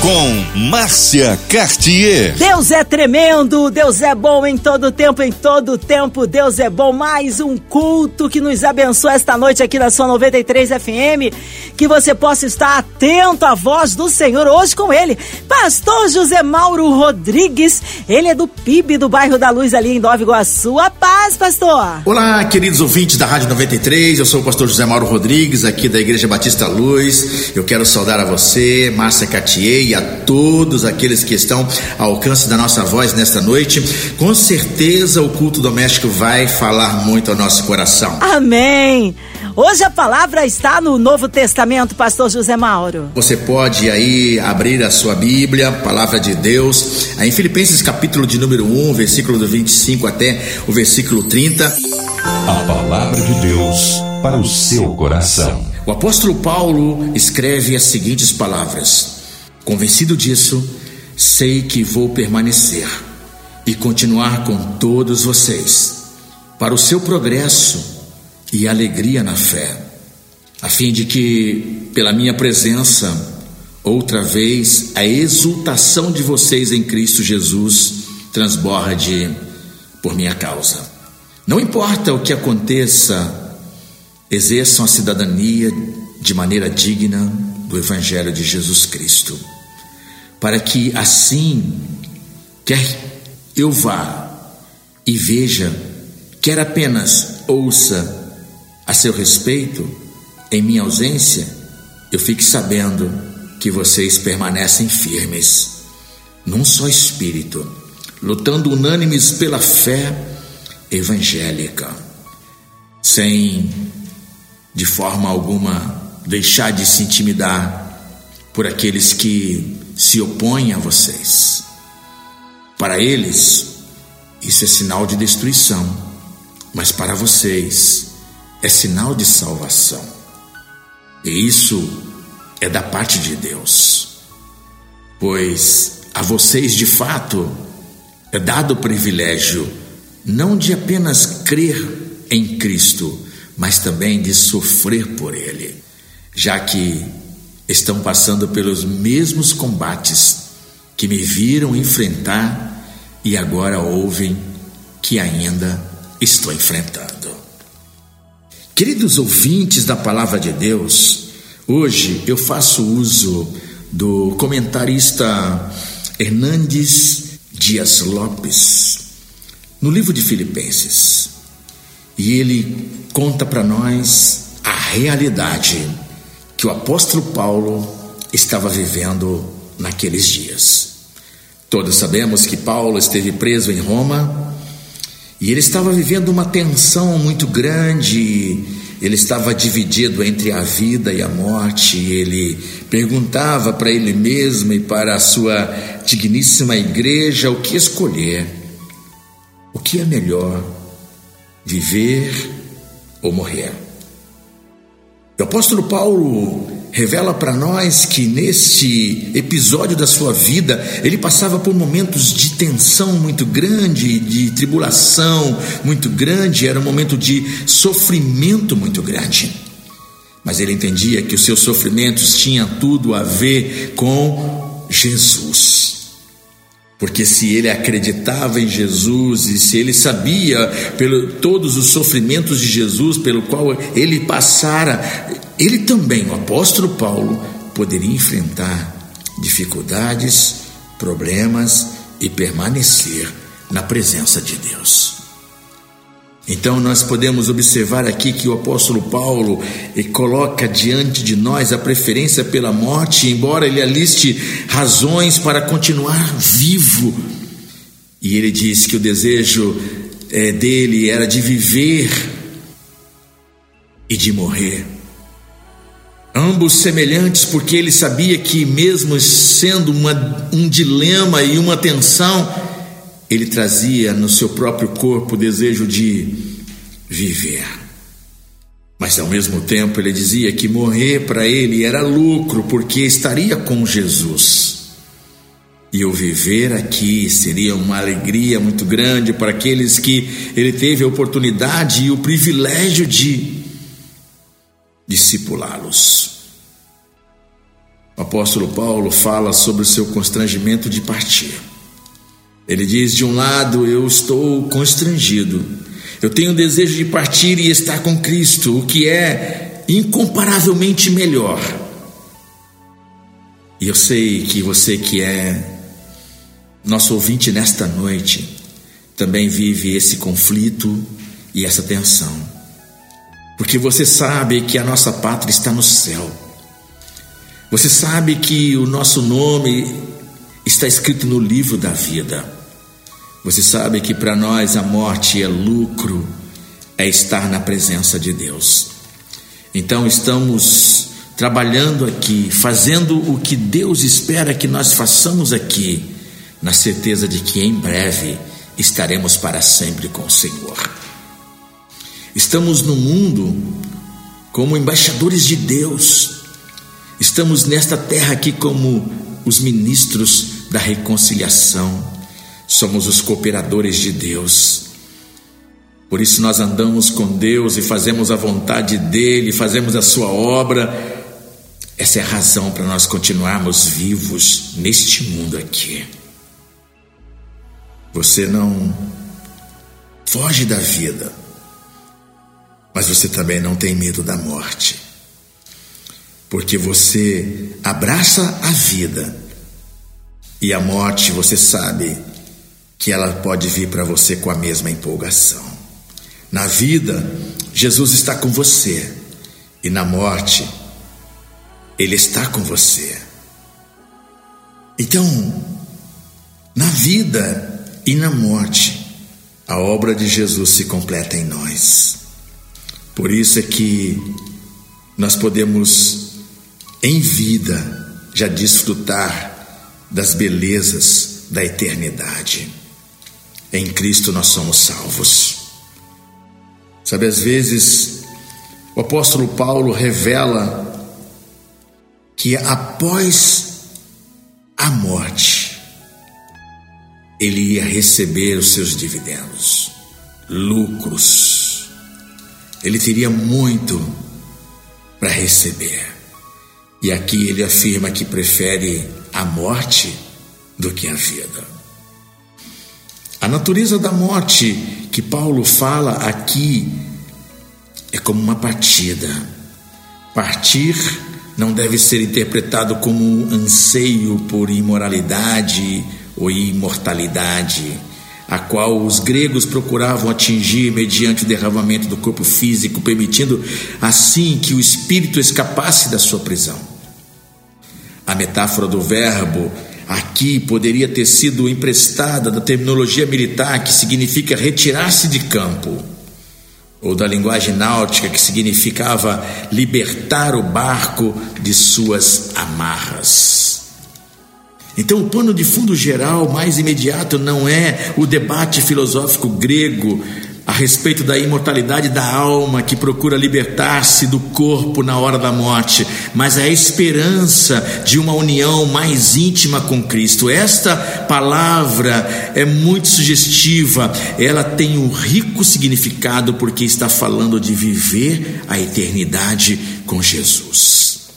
com Márcia Cartier. Deus é tremendo, Deus é bom em todo tempo, em todo tempo, Deus é bom. Mais um culto que nos abençoa esta noite aqui na sua 93 FM. Que você possa estar atento à voz do Senhor hoje com ele, Pastor José Mauro Rodrigues. Ele é do PIB do bairro da Luz ali em Nova Iguaçu. A paz, pastor. Olá, queridos ouvintes da Rádio 93. Eu sou o pastor José Mauro Rodrigues, aqui da Igreja Batista Luz. Eu quero saudar a você, Márcia Cartier e a todos aqueles que estão ao alcance da nossa voz nesta noite. Com certeza o culto doméstico vai falar muito ao nosso coração. Amém. Hoje a palavra está no Novo Testamento, pastor José Mauro. Você pode aí abrir a sua Bíblia, palavra de Deus, em Filipenses capítulo de número 1, versículo do 25 até o versículo 30. A palavra de Deus para o seu coração. O apóstolo Paulo escreve as seguintes palavras: Convencido disso, sei que vou permanecer e continuar com todos vocês para o seu progresso e alegria na fé, a fim de que, pela minha presença, outra vez a exultação de vocês em Cristo Jesus transborde por minha causa. Não importa o que aconteça, exerçam a cidadania de maneira digna do Evangelho de Jesus Cristo para que assim, quer eu vá e veja, quer apenas ouça a seu respeito, em minha ausência, eu fique sabendo que vocês permanecem firmes, num só espírito, lutando unânimes pela fé evangélica, sem de forma alguma deixar de se intimidar por aqueles que se opõem a vocês. Para eles, isso é sinal de destruição, mas para vocês é sinal de salvação. E isso é da parte de Deus, pois a vocês de fato é dado o privilégio não de apenas crer em Cristo, mas também de sofrer por Ele, já que estão passando pelos mesmos combates que me viram enfrentar e agora ouvem que ainda estou enfrentando. Queridos ouvintes da Palavra de Deus, hoje eu faço uso do comentarista Hernandes Dias Lopes no livro de Filipenses. E ele conta para nós a realidade que o apóstolo Paulo estava vivendo naqueles dias. Todos sabemos que Paulo esteve preso em Roma e ele estava vivendo uma tensão muito grande, ele estava dividido entre a vida e a morte. Ele perguntava para ele mesmo e para a sua digníssima igreja o que escolher. O que é melhor, viver ou morrer? O apóstolo Paulo revela para nós que neste episódio da sua vida ele passava por momentos de tensão muito grande, de tribulação muito grande, era um momento de sofrimento muito grande. Mas ele entendia que os seus sofrimentos tinham tudo a ver com Jesus. Porque se ele acreditava em Jesus e se ele sabia pelo todos os sofrimentos de Jesus pelo qual ele passara, ele também, o apóstolo Paulo, poderia enfrentar dificuldades, problemas e permanecer na presença de Deus. Então nós podemos observar aqui que o apóstolo Paulo coloca diante de nós a preferência pela morte, embora ele aliste razões para continuar vivo. E ele diz que o desejo é, dele era de viver e de morrer. Ambos semelhantes, porque ele sabia que, mesmo sendo uma, um dilema e uma tensão, ele trazia no seu próprio corpo o desejo de viver. Mas ao mesmo tempo ele dizia que morrer para ele era lucro, porque estaria com Jesus. E o viver aqui seria uma alegria muito grande para aqueles que ele teve a oportunidade e o privilégio de discipulá-los. O apóstolo Paulo fala sobre o seu constrangimento de partir. Ele diz: de um lado, eu estou constrangido, eu tenho desejo de partir e estar com Cristo, o que é incomparavelmente melhor. E eu sei que você que é nosso ouvinte nesta noite também vive esse conflito e essa tensão, porque você sabe que a nossa pátria está no céu, você sabe que o nosso nome está escrito no livro da vida, você sabe que para nós a morte é lucro, é estar na presença de Deus. Então estamos trabalhando aqui, fazendo o que Deus espera que nós façamos aqui na certeza de que em breve estaremos para sempre com o Senhor. Estamos no mundo como embaixadores de Deus, estamos nesta terra aqui como os ministros da reconciliação, somos os cooperadores de Deus. Por isso nós andamos com Deus e fazemos a vontade dele, fazemos a sua obra. Essa é a razão para nós continuarmos vivos neste mundo aqui. Você não foge da vida, mas você também não tem medo da morte, porque você abraça a vida e a morte você sabe que ela pode vir para você com a mesma empolgação. Na vida, Jesus está com você, e na morte, Ele está com você. Então, na vida, e na morte, a obra de Jesus se completa em nós. Por isso é que nós podemos, em vida, já desfrutar das belezas da eternidade. Em Cristo nós somos salvos. Sabe, às vezes, o apóstolo Paulo revela que após a morte, ele ia receber os seus dividendos, lucros. Ele teria muito para receber. E aqui ele afirma que prefere a morte do que a vida. A natureza da morte que Paulo fala aqui é como uma partida. Partir não deve ser interpretado como um anseio por imoralidade ou imortalidade, a qual os gregos procuravam atingir mediante o derramamento do corpo físico, permitindo assim que o espírito escapasse da sua prisão. A metáfora do verbo aqui poderia ter sido emprestada da terminologia militar que significa retirar-se de campo, ou da linguagem náutica que significava libertar o barco de suas amarras. Então, o pano de fundo geral mais imediato não é o debate filosófico grego a respeito da imortalidade da alma que procura libertar-se do corpo na hora da morte, mas a esperança de uma união mais íntima com Cristo. Esta palavra é muito sugestiva, ela tem um rico significado porque está falando de viver a eternidade com Jesus.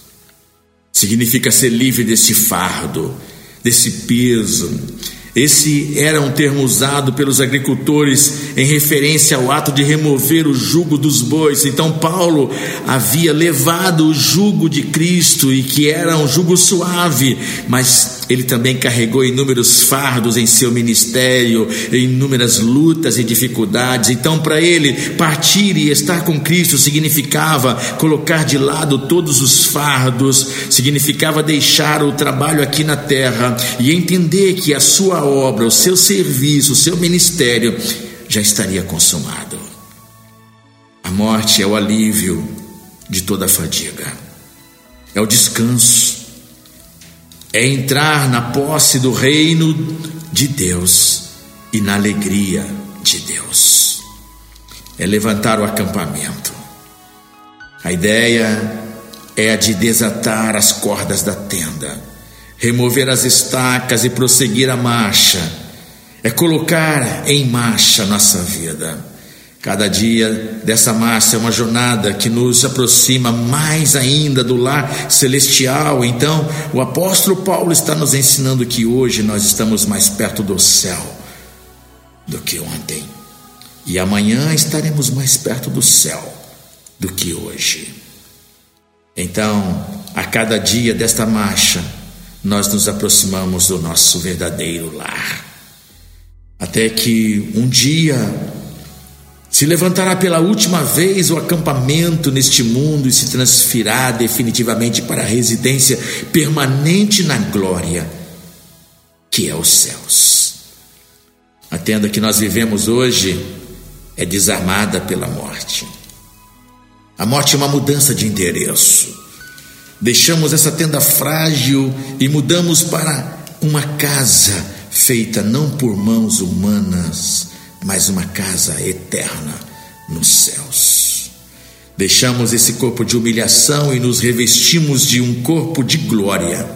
Significa ser livre desse fardo desse peso. Esse era um termo usado pelos agricultores em referência ao ato de remover o jugo dos bois. Então, Paulo havia levado o jugo de Cristo e que era um jugo suave, mas ele também carregou inúmeros fardos em seu ministério, inúmeras lutas e dificuldades. Então, para ele, partir e estar com Cristo significava colocar de lado todos os fardos, significava deixar o trabalho aqui na terra e entender que a sua obra, o seu serviço, o seu ministério já estaria consumado. A morte é o alívio de toda a fadiga, é o descanso é entrar na posse do reino de Deus e na alegria de Deus. É levantar o acampamento. A ideia é a de desatar as cordas da tenda, remover as estacas e prosseguir a marcha, é colocar em marcha nossa vida. Cada dia dessa marcha é uma jornada que nos aproxima mais ainda do lar celestial. Então, o apóstolo Paulo está nos ensinando que hoje nós estamos mais perto do céu do que ontem. E amanhã estaremos mais perto do céu do que hoje. Então, a cada dia desta marcha, nós nos aproximamos do nosso verdadeiro lar. Até que um dia se levantará pela última vez o acampamento neste mundo e se transferirá definitivamente para a residência permanente na glória, que é os céus. A tenda que nós vivemos hoje é desarmada pela morte. A morte é uma mudança de endereço. Deixamos essa tenda frágil e mudamos para uma casa feita não por mãos humanas, mas uma casa eterna nos céus. Deixamos esse corpo de humilhação e nos revestimos de um corpo de glória.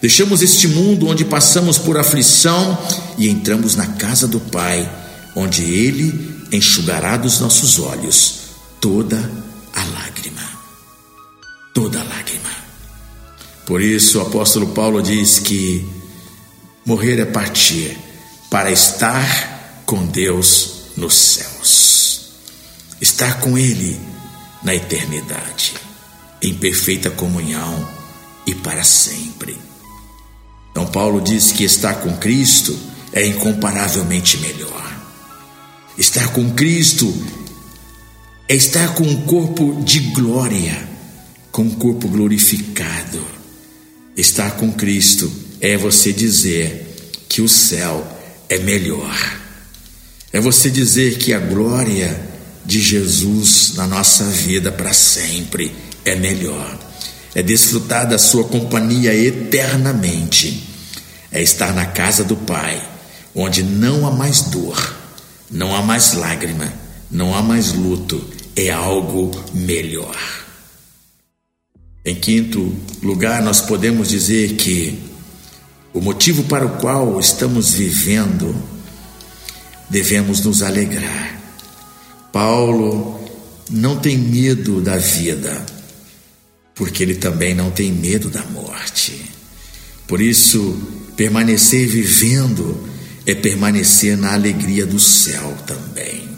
Deixamos este mundo onde passamos por aflição e entramos na casa do Pai, onde Ele enxugará dos nossos olhos toda a lágrima. Toda a lágrima. Por isso o apóstolo Paulo diz que morrer é partir para estar com Deus nos céus. Estar com Ele na eternidade, em perfeita comunhão e para sempre. Então, Paulo diz que estar com Cristo é incomparavelmente melhor. Estar com Cristo é estar com um corpo de glória, com um corpo glorificado. Estar com Cristo é você dizer que o céu é melhor. É você dizer que a glória de Jesus na nossa vida para sempre é melhor. É desfrutar da sua companhia eternamente. É estar na casa do Pai, onde não há mais dor, não há mais lágrima, não há mais luto, é algo melhor. Em quinto lugar, nós podemos dizer que o motivo para o qual estamos vivendo, devemos nos alegrar. Paulo não tem medo da vida, porque ele também não tem medo da morte. Por isso, permanecer vivendo é permanecer na alegria do céu também.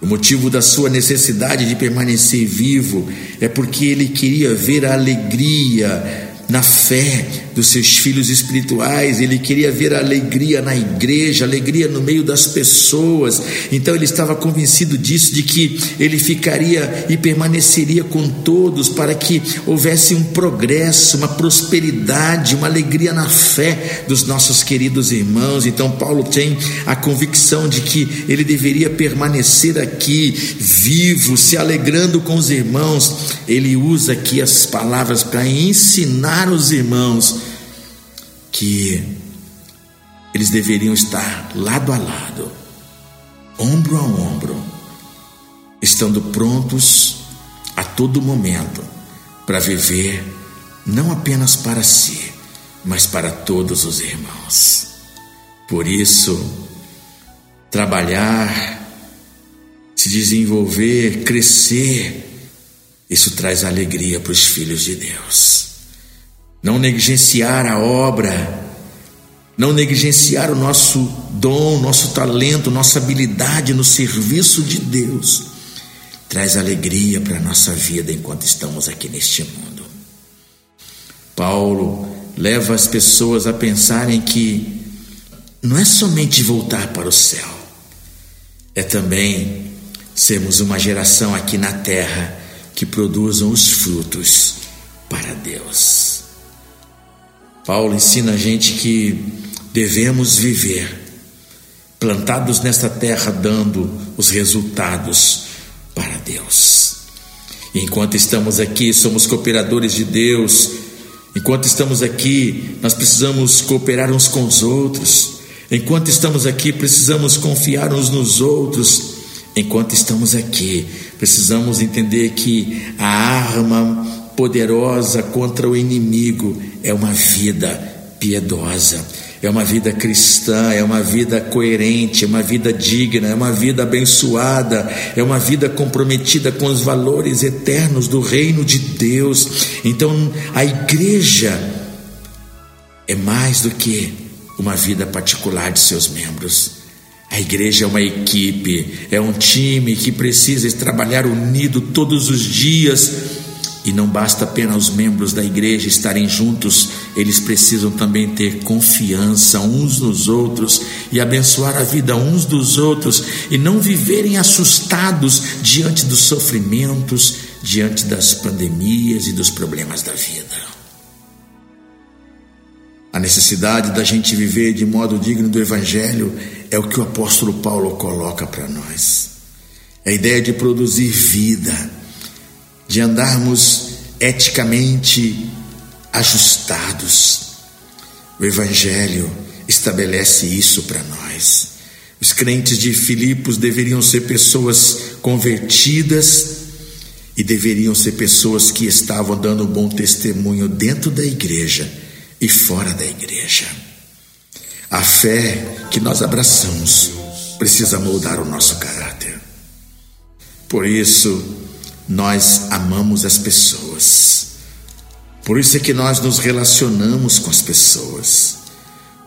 O motivo da sua necessidade de permanecer vivo é porque ele queria ver a alegria na fé dos seus filhos espirituais, ele queria ver a alegria na igreja, alegria no meio das pessoas. Então ele estava convencido disso, de que ele ficaria e permaneceria com todos para que houvesse um progresso, uma prosperidade, uma alegria na fé dos nossos queridos irmãos. Então Paulo tem a convicção de que ele deveria permanecer aqui, vivo, se alegrando com os irmãos. Ele usa aqui as palavras para ensinar os irmãos que eles deveriam estar lado a lado, ombro a ombro, estando prontos a todo momento para viver não apenas para si, mas para todos os irmãos. Por isso, trabalhar, se desenvolver, crescer, isso traz alegria para os filhos de Deus não negligenciar a obra, não negligenciar o nosso dom, nosso talento, nossa habilidade no serviço de Deus, traz alegria para a nossa vida enquanto estamos aqui neste mundo. Paulo leva as pessoas a pensarem que não é somente voltar para o céu, é também sermos uma geração aqui na terra que produzam os frutos para Deus. Paulo ensina a gente que devemos viver plantados nesta terra, dando os resultados para Deus. Enquanto estamos aqui, somos cooperadores de Deus. Enquanto estamos aqui, nós precisamos cooperar uns com os outros. Enquanto estamos aqui, precisamos confiar uns nos outros. Enquanto estamos aqui, precisamos entender que a arma poderosa contra o inimigo é uma vida piedosa, é uma vida cristã, é uma vida coerente, é uma vida digna, é uma vida abençoada, é uma vida comprometida com os valores eternos do reino de Deus. Então, a igreja é mais do que uma vida particular de seus membros. A igreja é uma equipe, é um time que precisa trabalhar unido todos os dias e não basta apenas os membros da igreja estarem juntos, eles precisam também ter confiança uns nos outros e abençoar a vida uns dos outros e não viverem assustados diante dos sofrimentos, diante das pandemias e dos problemas da vida. A necessidade da gente viver de modo digno do Evangelho é o que o apóstolo Paulo coloca para nós. É a ideia de produzir vida de andarmos eticamente ajustados. O Evangelho estabelece isso para nós. Os crentes de Filipos deveriam ser pessoas convertidas e deveriam ser pessoas que estavam dando bom testemunho dentro da igreja e fora da igreja. A fé que nós abraçamos precisa moldar o nosso caráter. Por isso, nós amamos as pessoas. Por isso é que nós nos relacionamos com as pessoas.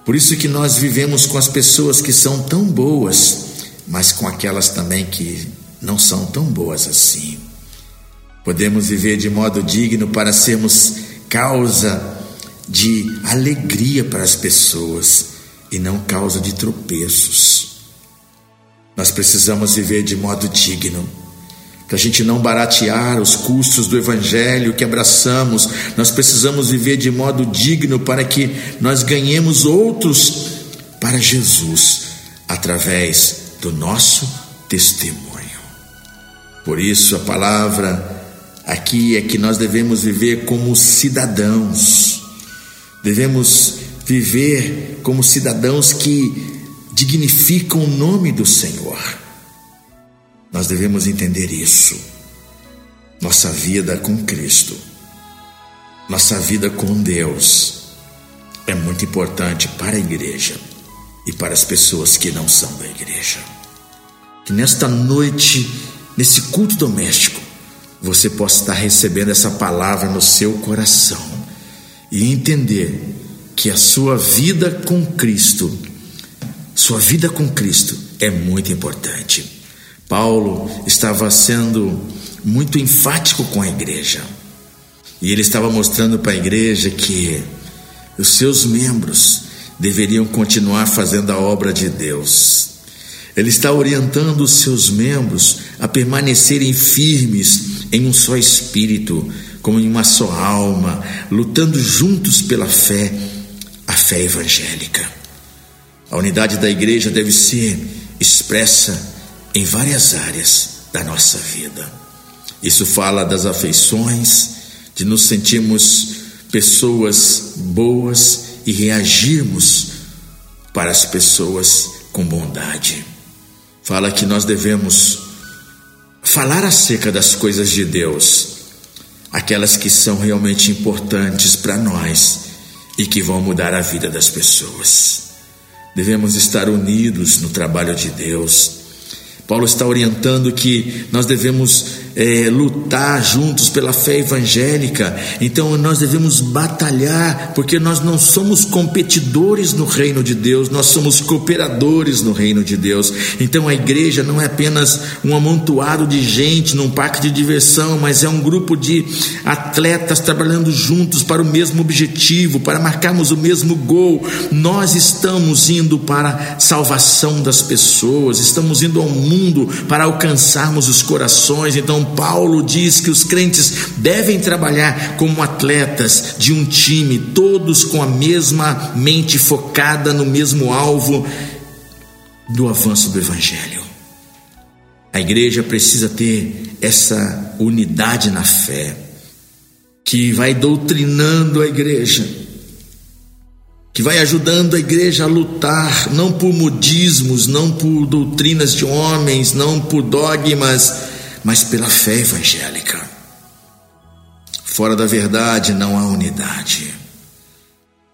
Por isso é que nós vivemos com as pessoas que são tão boas, mas com aquelas também que não são tão boas assim. Podemos viver de modo digno para sermos causa de alegria para as pessoas e não causa de tropeços. Nós precisamos viver de modo digno para a gente não baratear os custos do Evangelho que abraçamos, nós precisamos viver de modo digno para que nós ganhemos outros para Jesus através do nosso testemunho. Por isso, a palavra aqui é que nós devemos viver como cidadãos, devemos viver como cidadãos que dignificam o nome do Senhor. Nós devemos entender isso. Nossa vida com Cristo, nossa vida com Deus, é muito importante para a igreja e para as pessoas que não são da igreja. Que nesta noite, nesse culto doméstico, você possa estar recebendo essa palavra no seu coração e entender que a sua vida com Cristo, sua vida com Cristo é muito importante. Paulo estava sendo muito enfático com a igreja. E ele estava mostrando para a igreja que os seus membros deveriam continuar fazendo a obra de Deus. Ele está orientando os seus membros a permanecerem firmes em um só espírito, como em uma só alma, lutando juntos pela fé, a fé evangélica. A unidade da igreja deve ser expressa em várias áreas da nossa vida. Isso fala das afeições, de nos sentirmos pessoas boas e reagirmos para as pessoas com bondade. Fala que nós devemos falar acerca das coisas de Deus, aquelas que são realmente importantes para nós e que vão mudar a vida das pessoas. Devemos estar unidos no trabalho de Deus Paulo está orientando que nós devemos é, lutar juntos pela fé evangélica, então nós devemos batalhar, porque nós não somos competidores no reino de Deus, nós somos cooperadores no reino de Deus. Então a igreja não é apenas um amontoado de gente num parque de diversão, mas é um grupo de atletas trabalhando juntos para o mesmo objetivo, para marcarmos o mesmo gol. Nós estamos indo para a salvação das pessoas, estamos indo ao mundo para alcançarmos os corações. Então Paulo diz que os crentes devem trabalhar como atletas de um time, todos com a mesma mente focada no mesmo alvo do avanço do Evangelho. A igreja precisa ter essa unidade na fé, que vai doutrinando a igreja, que vai ajudando a igreja a lutar, não por modismos, não por doutrinas de homens, não por dogmas, mas pela fé evangélica. Fora da verdade não há unidade.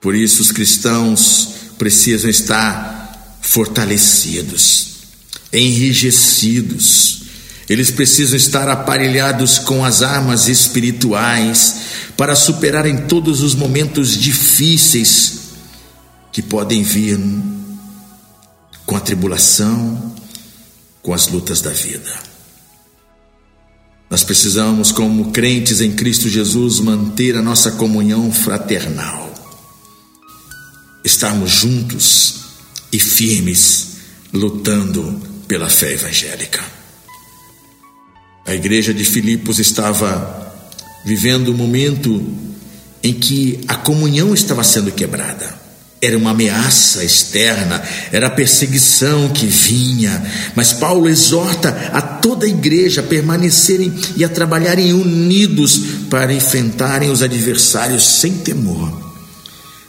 Por isso, os cristãos precisam estar fortalecidos, enrijecidos. Eles precisam estar aparelhados com as armas espirituais para superarem todos os momentos difíceis que podem vir com a tribulação, com as lutas da vida. Nós precisamos, como crentes em Cristo Jesus, manter a nossa comunhão fraternal, estarmos juntos e firmes, lutando pela fé evangélica. A igreja de Filipos estava vivendo um momento em que a comunhão estava sendo quebrada. Era uma ameaça externa, era a perseguição que vinha, mas Paulo exorta a toda a igreja a permanecerem e a trabalharem unidos para enfrentarem os adversários sem temor,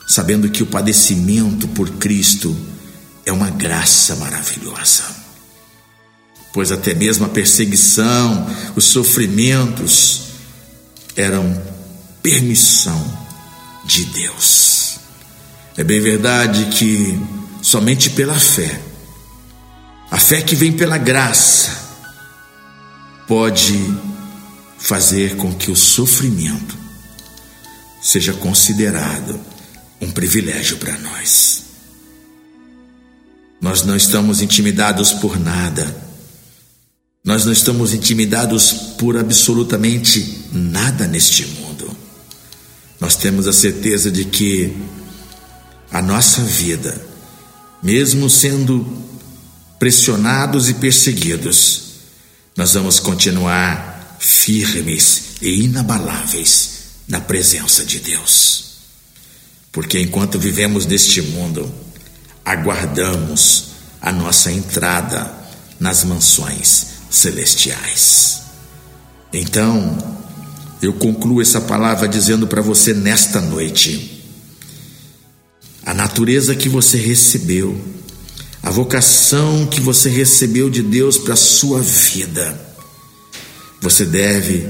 sabendo que o padecimento por Cristo é uma graça maravilhosa. Pois até mesmo a perseguição, os sofrimentos eram permissão de Deus. É bem verdade que somente pela fé, a fé que vem pela graça, pode fazer com que o sofrimento seja considerado um privilégio para nós. Nós não estamos intimidados por nada. Nós não estamos intimidados por absolutamente nada neste mundo. Nós temos a certeza de que a nossa vida, mesmo sendo pressionados e perseguidos, nós vamos continuar firmes e inabaláveis na presença de Deus. Porque enquanto vivemos neste mundo, aguardamos a nossa entrada nas mansões celestiais. Então, eu concluo essa palavra dizendo para você nesta noite: a natureza que você recebeu, a vocação que você recebeu de Deus para a sua vida. Você deve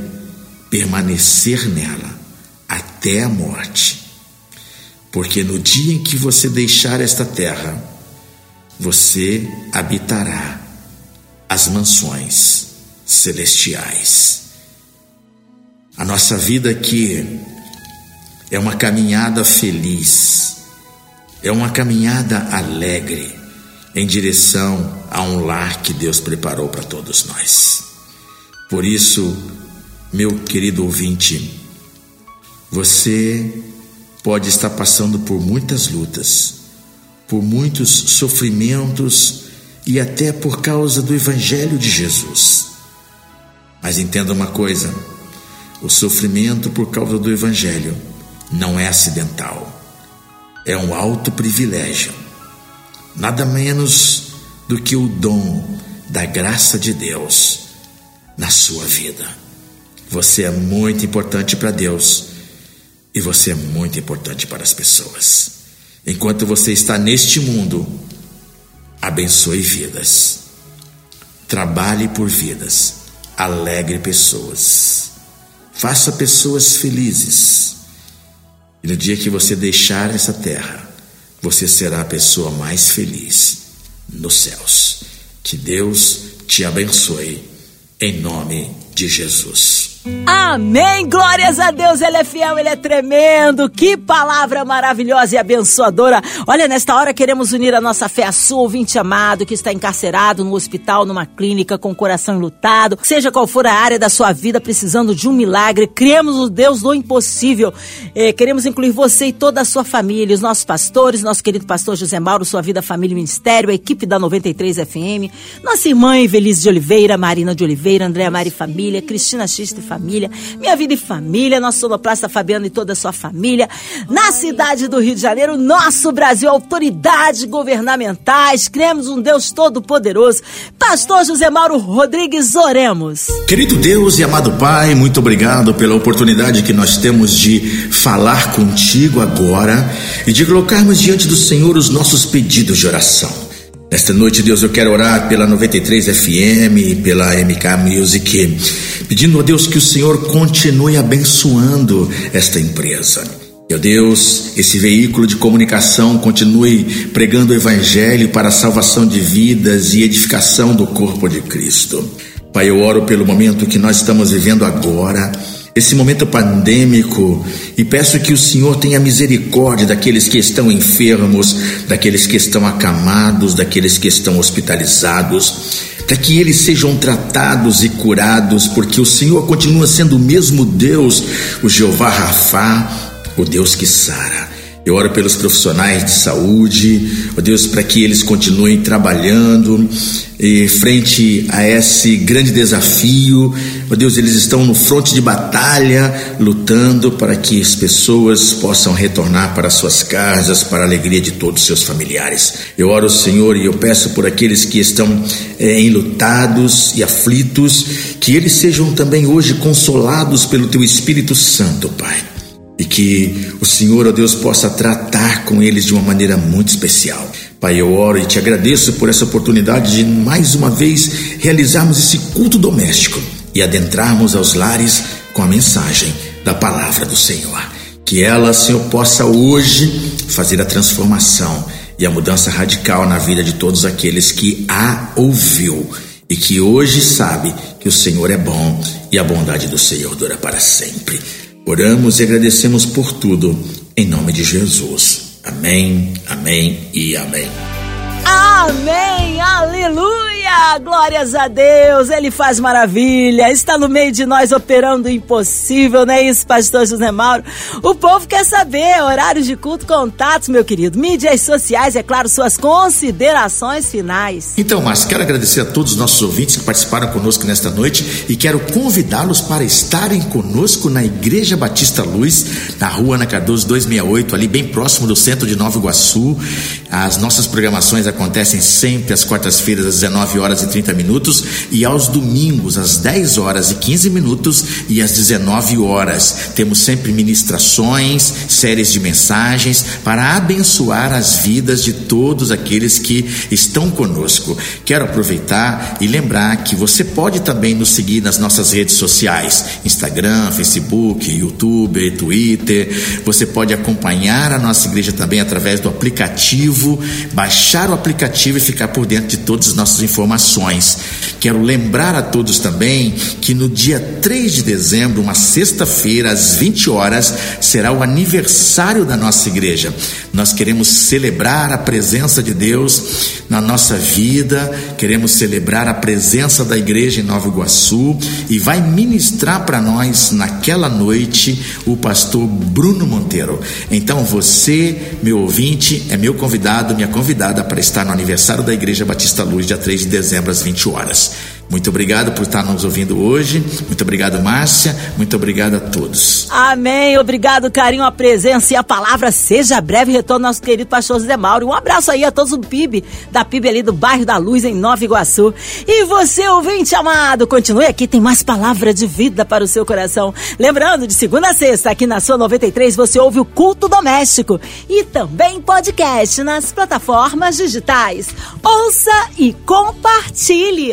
permanecer nela até a morte, porque no dia em que você deixar esta terra, você habitará as mansões celestiais. A nossa vida aqui é uma caminhada feliz é uma caminhada alegre em direção a um lar que Deus preparou para todos nós. Por isso, meu querido ouvinte, você pode estar passando por muitas lutas, por muitos sofrimentos e até por causa do Evangelho de Jesus. Mas entenda uma coisa: o sofrimento por causa do Evangelho não é acidental é um alto privilégio, nada menos do que o dom da graça de Deus na sua vida. Você é muito importante para Deus e você é muito importante para as pessoas. Enquanto você está neste mundo, abençoe vidas, trabalhe por vidas, alegre pessoas, faça pessoas felizes e no dia que você deixar essa terra, você será a pessoa mais feliz nos céus. Que Deus te abençoe, em nome de Jesus. Amém! Glórias a Deus, Ele é fiel, Ele é tremendo. Que palavra maravilhosa e abençoadora. Olha, nesta hora queremos unir a nossa fé a sua, ouvinte amado, que está encarcerado no hospital, numa clínica, com o coração lutado. Seja qual for a área da sua vida, precisando de um milagre, cremos no Deus do impossível. Eh, queremos incluir você e toda a sua família, os nossos pastores, nosso querido pastor José Mauro, sua vida, família e ministério, a equipe da 93 FM, nossa irmã Evelise de Oliveira, Marina de Oliveira, Andréa Mari Família, Cristina Xista e família, Minha Vida e Família, nosso sonoplasta Fabiano e toda a sua família. Na cidade do Rio de Janeiro, nosso Brasil, autoridades governamentais, cremos um Deus todo-poderoso. Pastor José Mauro Rodrigues, oremos. Querido Deus e amado Pai, muito obrigado pela oportunidade que nós temos de falar contigo agora e de colocarmos diante do Senhor os nossos pedidos de oração. Nesta noite, Deus, eu quero orar pela 93 FM, pela MK Music, pedindo a Deus que o Senhor continue abençoando esta empresa. Meu Deus, esse veículo de comunicação continue pregando o Evangelho para a salvação de vidas e edificação do corpo de Cristo. Pai, eu oro pelo momento que nós estamos vivendo agora, esse momento pandêmico, e peço que o Senhor tenha misericórdia daqueles que estão enfermos, daqueles que estão acamados, daqueles que estão hospitalizados, para que eles sejam tratados e curados, porque o Senhor continua sendo o mesmo Deus, o Jeová Rafá, o Deus que sara. Eu oro pelos profissionais de saúde, ó Deus, para que eles continuem trabalhando e frente a esse grande desafio. Ó Deus, eles estão no fronte de batalha, lutando para que as pessoas possam retornar para suas casas, para a alegria de todos os seus familiares. Eu oro, Senhor, e eu peço por aqueles que estão é, enlutados e aflitos, que eles sejam também hoje consolados pelo Teu Espírito Santo, Pai e que o Senhor, ó Deus, possa tratar com eles de uma maneira muito especial. Pai, eu oro e te agradeço por essa oportunidade de mais uma vez realizarmos esse culto doméstico e adentrarmos aos lares com a mensagem da palavra do Senhor. Que ela, Senhor, possa hoje fazer a transformação e a mudança radical na vida de todos aqueles que a ouviu e que hoje sabe que o Senhor é bom e a bondade do Senhor dura para sempre. Oramos e agradecemos por tudo, em nome de Jesus. Amém, amém e amém. Amém, aleluia! Glórias a Deus, Ele faz maravilha, está no meio de nós operando o impossível, não é isso, pastor José Mauro? O povo quer saber, horários de culto, contatos, meu querido, mídias sociais, é claro, suas considerações finais. Então, Márcio, quero agradecer a todos os nossos ouvintes que participaram conosco nesta noite e quero convidá-los para estarem conosco na Igreja Batista Luz, na rua Ana Cardoso 268, ali bem próximo do centro de Nova Iguaçu. As nossas programações acontecem sempre às quartas-feiras às 19 horas e 30 minutos e aos domingos às 10 horas e 15 minutos e às 19 horas. Temos sempre ministrações, séries de mensagens para abençoar as vidas de todos aqueles que estão conosco. Quero aproveitar e lembrar que você pode também nos seguir nas nossas redes sociais: Instagram, Facebook, YouTube, Twitter. Você pode acompanhar a nossa igreja também através do aplicativo, baixar o aplicativo e ficar por dentro de todas as nossas informações informações. Quero lembrar a todos também que no dia 3 de dezembro, uma sexta-feira, às 20 horas, será o aniversário da nossa igreja. Nós queremos celebrar a presença de Deus na nossa vida, queremos celebrar a presença da igreja em Nova Iguaçu e vai ministrar para nós naquela noite o pastor Bruno Monteiro. Então você, meu ouvinte, é meu convidado, minha convidada para estar no aniversário da Igreja Batista Luz, dia 3 de dezembro, às 20 horas. Muito obrigado por estar nos ouvindo hoje. Muito obrigado, Márcia. Muito obrigado a todos. Amém. Obrigado, carinho, a presença e a palavra. Seja breve retorno nosso querido pastor José Mauro. Um abraço aí a todos do PIB, da PIB ali do bairro da Luz, em Nova Iguaçu. E você, ouvinte amado, continue aqui, tem mais palavra de vida para o seu coração. Lembrando, de segunda a sexta, aqui na sua 93, você ouve o Culto Doméstico e também podcast nas plataformas digitais. Ouça e compartilhe.